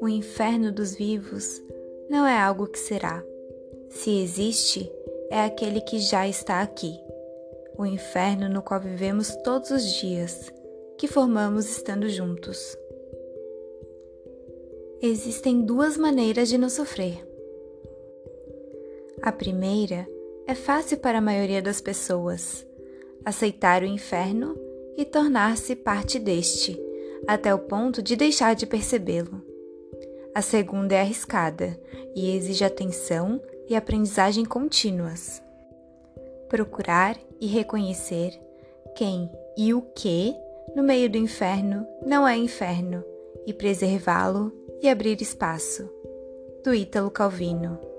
O inferno dos vivos não é algo que será. Se existe, é aquele que já está aqui. O inferno no qual vivemos todos os dias, que formamos estando juntos. Existem duas maneiras de não sofrer. A primeira é fácil para a maioria das pessoas: aceitar o inferno e tornar-se parte deste, até o ponto de deixar de percebê-lo. A segunda é arriscada e exige atenção e aprendizagem contínuas. Procurar e reconhecer quem e o que no meio do inferno não é inferno e preservá-lo e abrir espaço. Do Ítalo Calvino.